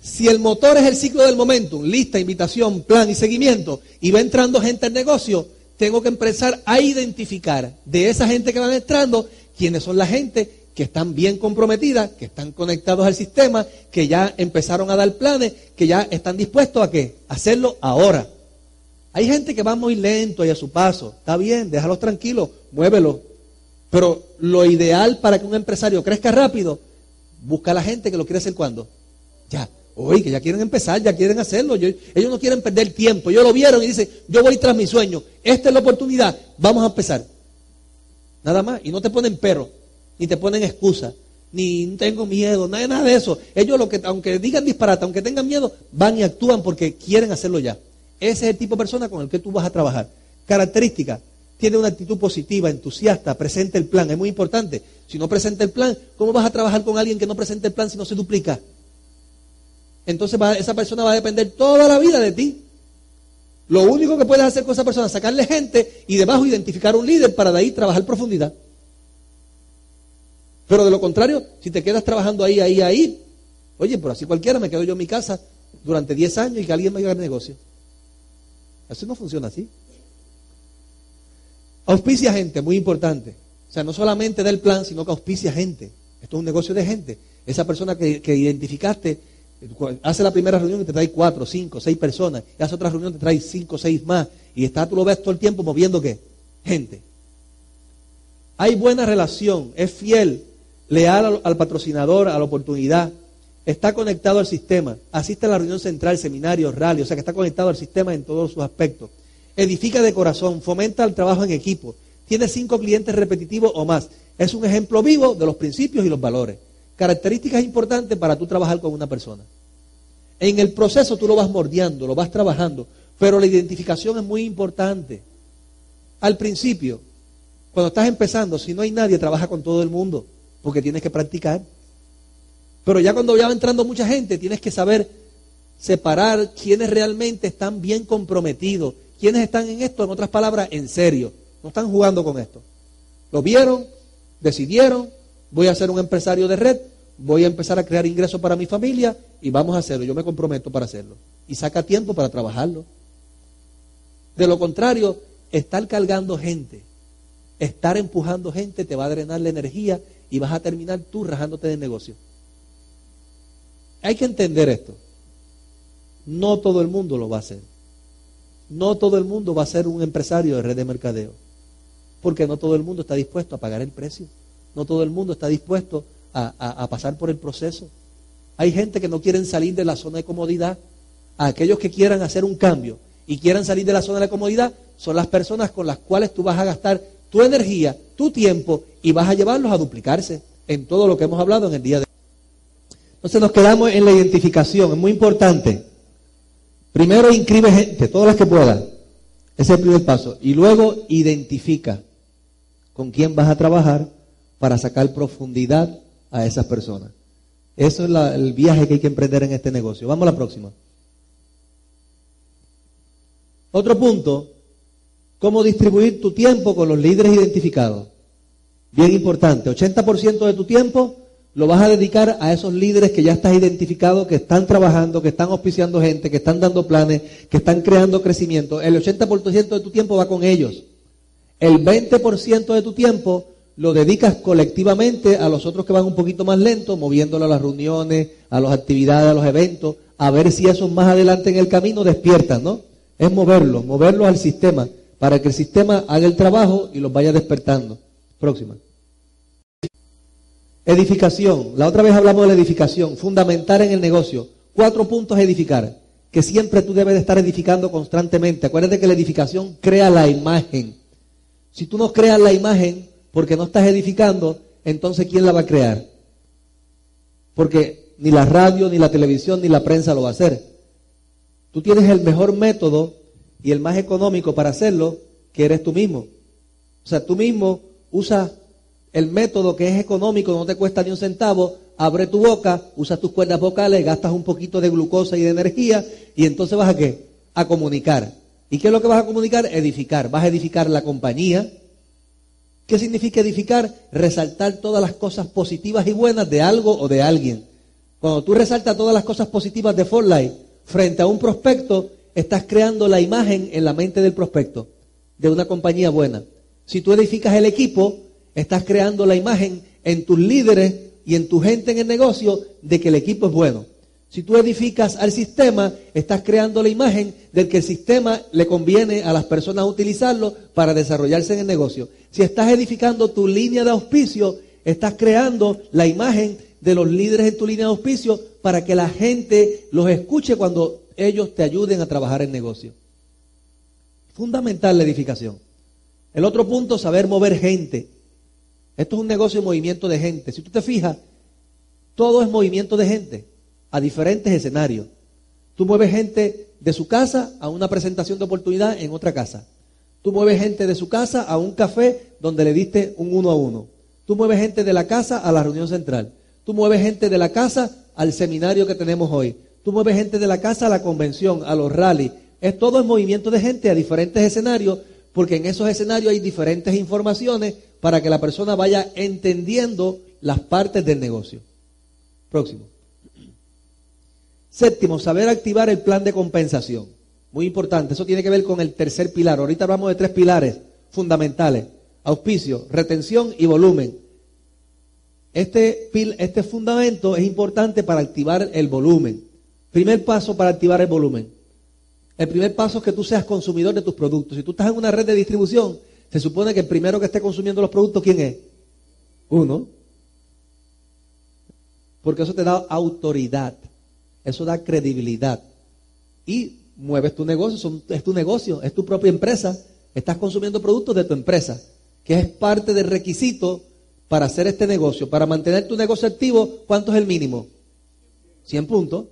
Si el motor es el ciclo del momentum, lista, invitación, plan y seguimiento, y va entrando gente al negocio, tengo que empezar a identificar de esa gente que van entrando quiénes son la gente que están bien comprometidas, que están conectados al sistema, que ya empezaron a dar planes, que ya están dispuestos a qué? Hacerlo ahora. Hay gente que va muy lento y a su paso. Está bien, déjalos tranquilos, muévelos. Pero lo ideal para que un empresario crezca rápido, busca a la gente que lo quiere hacer cuando. Ya. Oye, que ya quieren empezar, ya quieren hacerlo. ellos no quieren perder tiempo. Ellos lo vieron y dicen, yo voy tras mi sueño. Esta es la oportunidad. Vamos a empezar. Nada más. Y no te ponen pero, ni te ponen excusa, ni tengo miedo, nada, nada de eso. Ellos, lo que, aunque digan disparate, aunque tengan miedo, van y actúan porque quieren hacerlo ya. Ese es el tipo de persona con el que tú vas a trabajar. Característica, tiene una actitud positiva, entusiasta, presenta el plan. Es muy importante. Si no presenta el plan, ¿cómo vas a trabajar con alguien que no presenta el plan si no se duplica? entonces esa persona va a depender toda la vida de ti. Lo único que puedes hacer con esa persona es sacarle gente y debajo identificar un líder para de ahí trabajar profundidad. Pero de lo contrario, si te quedas trabajando ahí, ahí, ahí, oye, por así cualquiera me quedo yo en mi casa durante 10 años y que alguien me haga el negocio. Eso no funciona así. Auspicia gente, muy importante. O sea, no solamente da el plan, sino que auspicia gente. Esto es un negocio de gente. Esa persona que, que identificaste hace la primera reunión y te trae cuatro, cinco, seis personas. Y hace otra reunión y te trae cinco, seis más. Y está, tú lo ves todo el tiempo moviendo qué? Gente. Hay buena relación, es fiel, leal al, patrocinador, a la oportunidad, está conectado al sistema, asiste a la reunión central, seminario, rally, o sea que está conectado al sistema en todos sus aspectos. Edifica de corazón, fomenta el trabajo en equipo, tiene cinco clientes repetitivos o más. Es un ejemplo vivo de los principios y los valores. Características importantes para tú trabajar con una persona. En el proceso tú lo vas mordiendo, lo vas trabajando, pero la identificación es muy importante. Al principio, cuando estás empezando, si no hay nadie, trabaja con todo el mundo, porque tienes que practicar. Pero ya cuando ya va entrando mucha gente, tienes que saber separar quiénes realmente están bien comprometidos, quiénes están en esto, en otras palabras, en serio. No están jugando con esto. Lo vieron, decidieron, voy a ser un empresario de red, voy a empezar a crear ingresos para mi familia y vamos a hacerlo. Yo me comprometo para hacerlo. Y saca tiempo para trabajarlo. De lo contrario, estar cargando gente Estar empujando gente te va a drenar la energía y vas a terminar tú rajándote del negocio. Hay que entender esto. No todo el mundo lo va a hacer. No todo el mundo va a ser un empresario de red de mercadeo. Porque no todo el mundo está dispuesto a pagar el precio. No todo el mundo está dispuesto a, pasar por el proceso. Hay gente que no quieren salir de la zona de comodidad. A aquellos que quieran hacer un cambio y quieran salir de la zona de comodidad son las personas con las cuales tú vas a gastar tu energía, tu tiempo y vas a llevarlos a duplicarse en todo lo que hemos hablado en el día de hoy. Entonces nos quedamos en la identificación, es muy importante. Primero inscribe gente, todas las que puedas. Ese es el primer paso. Y luego identifica con quién vas a trabajar para sacar profundidad a esas personas. Eso es el viaje que hay que emprender en este negocio. Vamos a la próxima. Otro punto cómo distribuir tu tiempo con los líderes identificados. Bien importante, 80% de tu tiempo lo vas a dedicar a esos líderes que ya estás identificado, que están trabajando, que están auspiciando gente, que están dando planes, que están creando crecimiento. El 80% de tu tiempo va con ellos. El 20% de tu tiempo lo dedicas colectivamente a los otros que van un poquito más lento, moviéndolo a las reuniones, a las actividades, a los eventos, a ver si esos más adelante en el camino despiertan, ¿no? Es moverlos, moverlos al sistema para que el sistema haga el trabajo y los vaya despertando. Próxima. Edificación. La otra vez hablamos de la edificación, fundamental en el negocio. Cuatro puntos edificar, que siempre tú debes de estar edificando constantemente. Acuérdate que la edificación crea la imagen. Si tú no creas la imagen porque no estás edificando, entonces ¿quién la va a crear? Porque ni la radio, ni la televisión, ni la prensa lo va a hacer. Tú tienes el mejor método y el más económico para hacerlo, que eres tú mismo. O sea, tú mismo usas el método que es económico, no te cuesta ni un centavo, abre tu boca, usas tus cuerdas vocales, gastas un poquito de glucosa y de energía, y entonces vas a qué? A comunicar. ¿Y qué es lo que vas a comunicar? Edificar. Vas a edificar la compañía. ¿Qué significa edificar? Resaltar todas las cosas positivas y buenas de algo o de alguien. Cuando tú resaltas todas las cosas positivas de Fortlight frente a un prospecto, estás creando la imagen en la mente del prospecto de una compañía buena. Si tú edificas el equipo, estás creando la imagen en tus líderes y en tu gente en el negocio de que el equipo es bueno. Si tú edificas al sistema, estás creando la imagen de que el sistema le conviene a las personas utilizarlo para desarrollarse en el negocio. Si estás edificando tu línea de auspicio, estás creando la imagen de los líderes en tu línea de auspicio para que la gente los escuche cuando ellos te ayuden a trabajar el negocio. Fundamental la edificación. El otro punto, saber mover gente. Esto es un negocio de movimiento de gente. Si tú te fijas, todo es movimiento de gente a diferentes escenarios. Tú mueves gente de su casa a una presentación de oportunidad en otra casa. Tú mueves gente de su casa a un café donde le diste un uno a uno. Tú mueves gente de la casa a la reunión central. Tú mueves gente de la casa al seminario que tenemos hoy. Tú mueves gente de la casa a la convención, a los rallies. Es todo el movimiento de gente a diferentes escenarios, porque en esos escenarios hay diferentes informaciones para que la persona vaya entendiendo las partes del negocio. Próximo. Séptimo, saber activar el plan de compensación. Muy importante, eso tiene que ver con el tercer pilar. Ahorita hablamos de tres pilares fundamentales. Auspicio, retención y volumen. Este, este fundamento es importante para activar el volumen. Primer paso para activar el volumen. El primer paso es que tú seas consumidor de tus productos. Si tú estás en una red de distribución, se supone que el primero que esté consumiendo los productos, ¿quién es? Uno. Porque eso te da autoridad. Eso da credibilidad. Y mueves tu negocio, es tu negocio, es tu propia empresa. Estás consumiendo productos de tu empresa, que es parte del requisito para hacer este negocio, para mantener tu negocio activo, ¿cuánto es el mínimo? 100 puntos.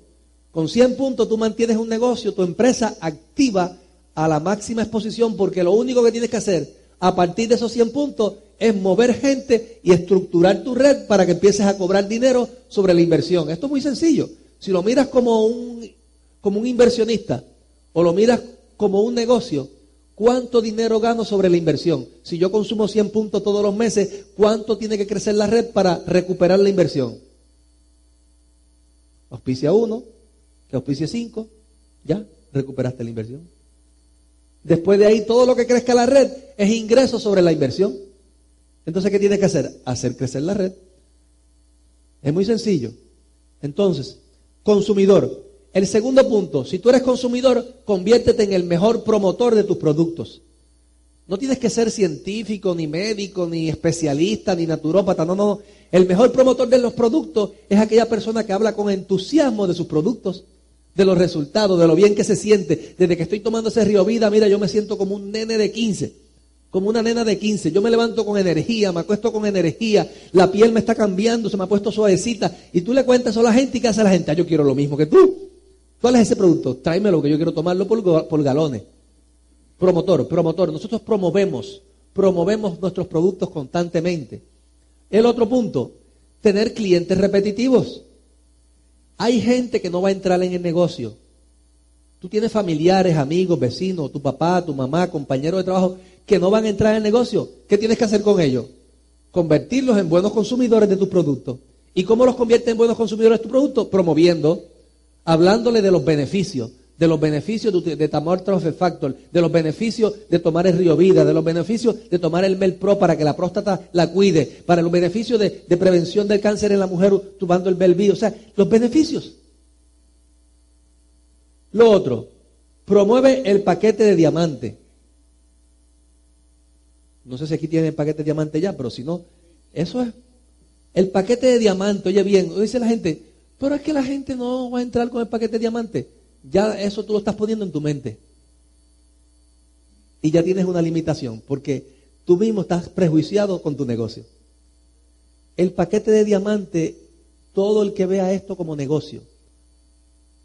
Con 100 puntos tú mantienes un negocio, tu empresa activa a la máxima exposición, porque lo único que tienes que hacer a partir de esos 100 puntos es mover gente y estructurar tu red para que empieces a cobrar dinero sobre la inversión. Esto es muy sencillo. Si lo miras como un, como un inversionista o lo miras como un negocio, ¿Cuánto dinero gano sobre la inversión? Si yo consumo 100 puntos todos los meses, ¿cuánto tiene que crecer la red para recuperar la inversión? Auspicia 1, que auspicia 5, ya, recuperaste la inversión. Después de ahí, todo lo que crezca la red es ingreso sobre la inversión. Entonces, ¿qué tiene que hacer? Hacer crecer la red. Es muy sencillo. Entonces, consumidor, el segundo punto, si tú eres consumidor, conviértete en el mejor promotor de tus productos. No tienes que ser científico, ni médico, ni especialista, ni naturópata. No, no. El mejor promotor de los productos es aquella persona que habla con entusiasmo de sus productos, de los resultados, de lo bien que se siente. Desde que estoy tomando ese río vida, mira, yo me siento como un nene de 15, como una nena de 15. Yo me levanto con energía, me acuesto con energía, la piel me está cambiando, se me ha puesto suavecita. Y tú le cuentas a la gente y ¿qué hace la gente? Ah, yo quiero lo mismo que tú. ¿Cuál es ese producto? Tráemelo que yo quiero tomarlo por, por galones. Promotor, promotor. Nosotros promovemos, promovemos nuestros productos constantemente. El otro punto, tener clientes repetitivos. Hay gente que no va a entrar en el negocio. Tú tienes familiares, amigos, vecinos, tu papá, tu mamá, compañeros de trabajo que no van a entrar en el negocio. ¿Qué tienes que hacer con ellos? Convertirlos en buenos consumidores de tus productos. ¿Y cómo los conviertes en buenos consumidores de tu producto? Promoviendo, hablándole de los beneficios, de los beneficios de, tomar Factor, de los beneficios de tomar el Río Vida, de los beneficios de tomar el Mel Pro para que la próstata la cuide, para los beneficios de, prevención del cáncer en la mujer tomando el Belví, o sea, los beneficios. Lo otro, promueve el paquete de diamante. No sé si aquí tienen el paquete de diamante ya, pero si no, eso es. El paquete de diamante, oye bien, dice la gente, pero es que la gente no va a entrar con el paquete de diamante. Ya eso tú lo estás poniendo en tu mente. Y ya tienes una limitación, porque tú mismo estás prejuiciado con tu negocio. El paquete de diamante, todo el que vea esto como negocio,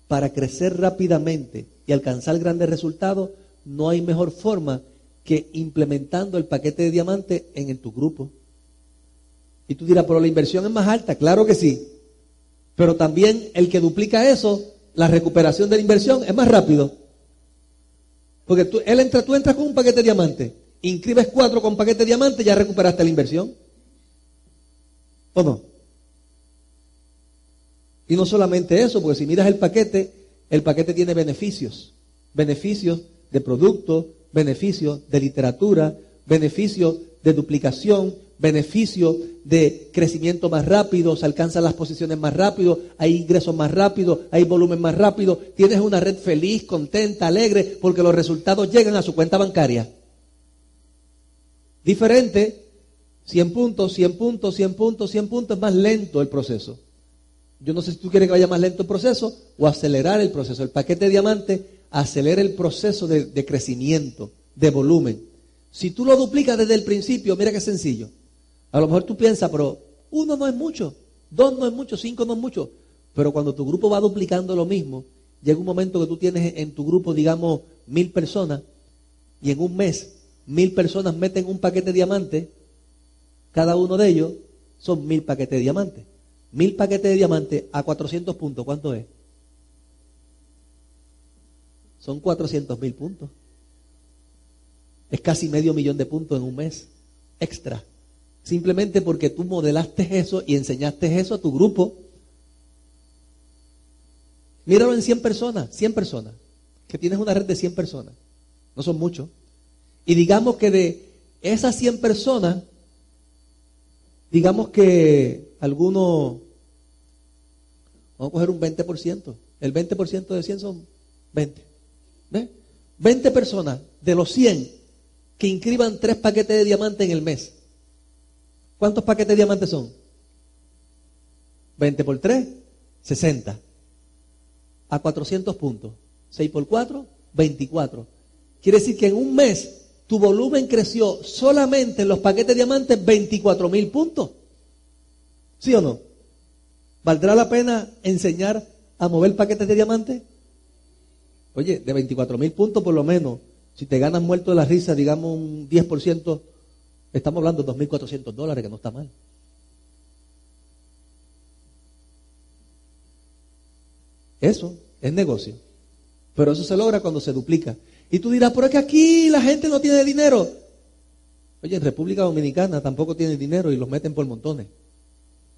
para crecer rápidamente y alcanzar grandes resultados, no hay mejor forma que implementando el paquete de diamante en, en tu grupo. Y tú dirás, pero la inversión es más alta. Claro que sí. Pero también el que duplica eso, la recuperación de la inversión es más rápido. Porque tú, él entra, tú entras con un paquete de diamante, inscribes cuatro con paquete de diamante, ya recuperaste la inversión. ¿O no? Y no solamente eso, porque si miras el paquete, el paquete tiene beneficios. Beneficios de producto, beneficios de literatura, beneficios de duplicación, beneficio de crecimiento más rápido, se alcanzan las posiciones más rápido, hay ingresos más rápido, hay volumen más rápido, tienes una red feliz, contenta, alegre, porque los resultados llegan a su cuenta bancaria. Diferente, 100 puntos, 100 puntos, 100 puntos, 100 puntos, es más lento el proceso. Yo no sé si tú quieres que vaya más lento el proceso o acelerar el proceso. El paquete de diamante acelera el proceso de crecimiento, de volumen. Si tú lo duplicas desde el principio, mira qué sencillo. A lo mejor tú piensas, pero uno no es mucho, dos no es mucho, cinco no es mucho. Pero cuando tu grupo va duplicando lo mismo, llega un momento que tú tienes en tu grupo, digamos, mil personas, y en un mes mil personas meten un paquete de diamantes, cada uno de ellos son mil paquetes de diamantes. Mil paquetes de diamantes a 400 puntos, ¿cuánto es? Son 400 mil puntos. Es casi medio millón de puntos en un mes extra. Simplemente porque tú modelaste eso y enseñaste eso a tu grupo. Míralo en 100 personas, 100 personas, que tienes una red de 100 personas. No son muchos. Y digamos que de esas 100 personas, digamos que algunos, vamos a coger un 20%, el 20% de 100 son 20. ¿Ve? 20 personas de los 100 que inscriban tres paquetes de diamante en el mes. ¿Cuántos paquetes de diamantes son? 20 por 3, 60. A 400 puntos. 6 por 4, 24. Quiere decir que en un mes tu volumen creció solamente en los paquetes de diamantes 24 mil puntos. ¿Sí o no? ¿Valdrá la pena enseñar a mover paquetes de diamantes? Oye, de 24 mil puntos por lo menos, si te ganas muerto de la risa, digamos un 10%, estamos hablando de 2.400 dólares, que no está mal. Eso es negocio. Pero eso se logra cuando se duplica. Y tú dirás, pero es que aquí la gente no tiene dinero. Oye, en República Dominicana tampoco tienen dinero y los meten por montones.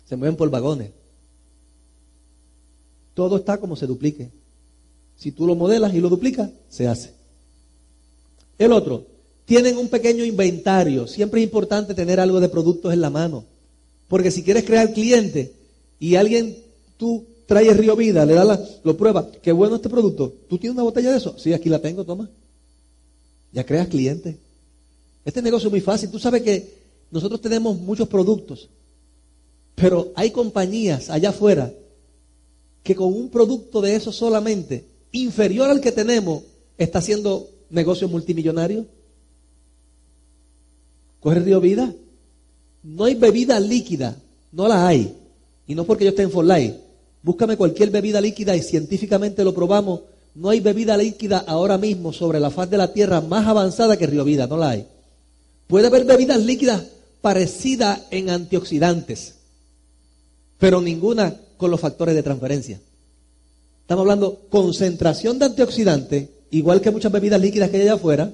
Se mueven por vagones. Todo está como se duplique. Si tú lo modelas y lo duplicas, se hace. El otro, tienen un pequeño inventario. Siempre es importante tener algo de productos en la mano. Porque si quieres crear cliente y alguien, tú traes Río Vida, le da la, lo prueba, qué bueno este producto. ¿Tú tienes una botella de eso? Sí, aquí la tengo, toma. Ya creas cliente. Este negocio es muy fácil. Tú sabes que nosotros tenemos muchos productos, pero hay compañías allá afuera que con un producto de eso solamente, inferior al que tenemos, está haciendo negocios multimillonarios. Coge Río Vida. No hay bebida líquida, no la hay. Y no porque yo esté en For Life. Búscame cualquier bebida líquida y científicamente lo probamos no hay bebida líquida ahora mismo sobre la faz de la tierra más avanzada que Río Vida, no la hay. Puede haber bebidas líquidas parecidas en antioxidantes, pero ninguna con los factores de transferencia. Estamos hablando concentración de antioxidantes, igual que muchas bebidas líquidas que hay allá afuera,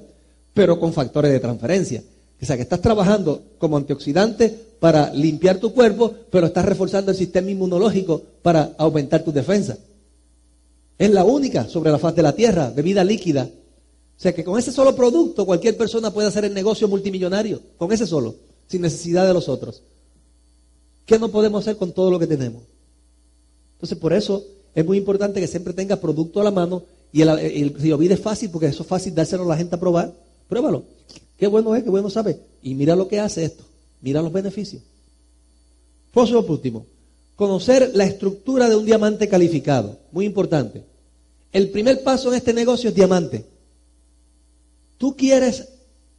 pero con factores de transferencia. O sea, que estás trabajando como antioxidante para limpiar tu cuerpo, pero estás reforzando el sistema inmunológico para aumentar tu defensa. Es la única sobre la faz de la tierra, bebida líquida. O sea que con ese solo producto cualquier persona puede hacer el negocio multimillonario, con ese solo, sin necesidad de los otros. ¿Qué no podemos hacer con todo lo que tenemos? Entonces por eso es muy importante que siempre tenga producto a la mano y el, el, es fácil porque eso es fácil dárselo a la gente a probar. Pruébalo. Qué bueno es, qué bueno sabe. Y mira lo que hace esto. Mira los beneficios. Por último, Conocer la estructura de un diamante calificado, muy importante. El primer paso en este negocio es diamante. ¿Tú quieres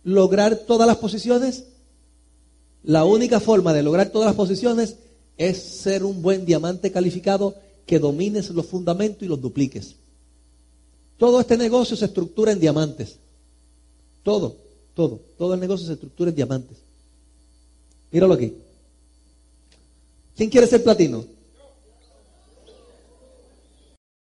lograr todas las posiciones? La única forma de lograr todas las posiciones es ser un buen diamante calificado que domines los fundamentos y los dupliques. Todo este negocio se estructura en diamantes. Todo, todo, todo el negocio se estructura en diamantes. Míralo aquí. ¿Quién quiere ser platino?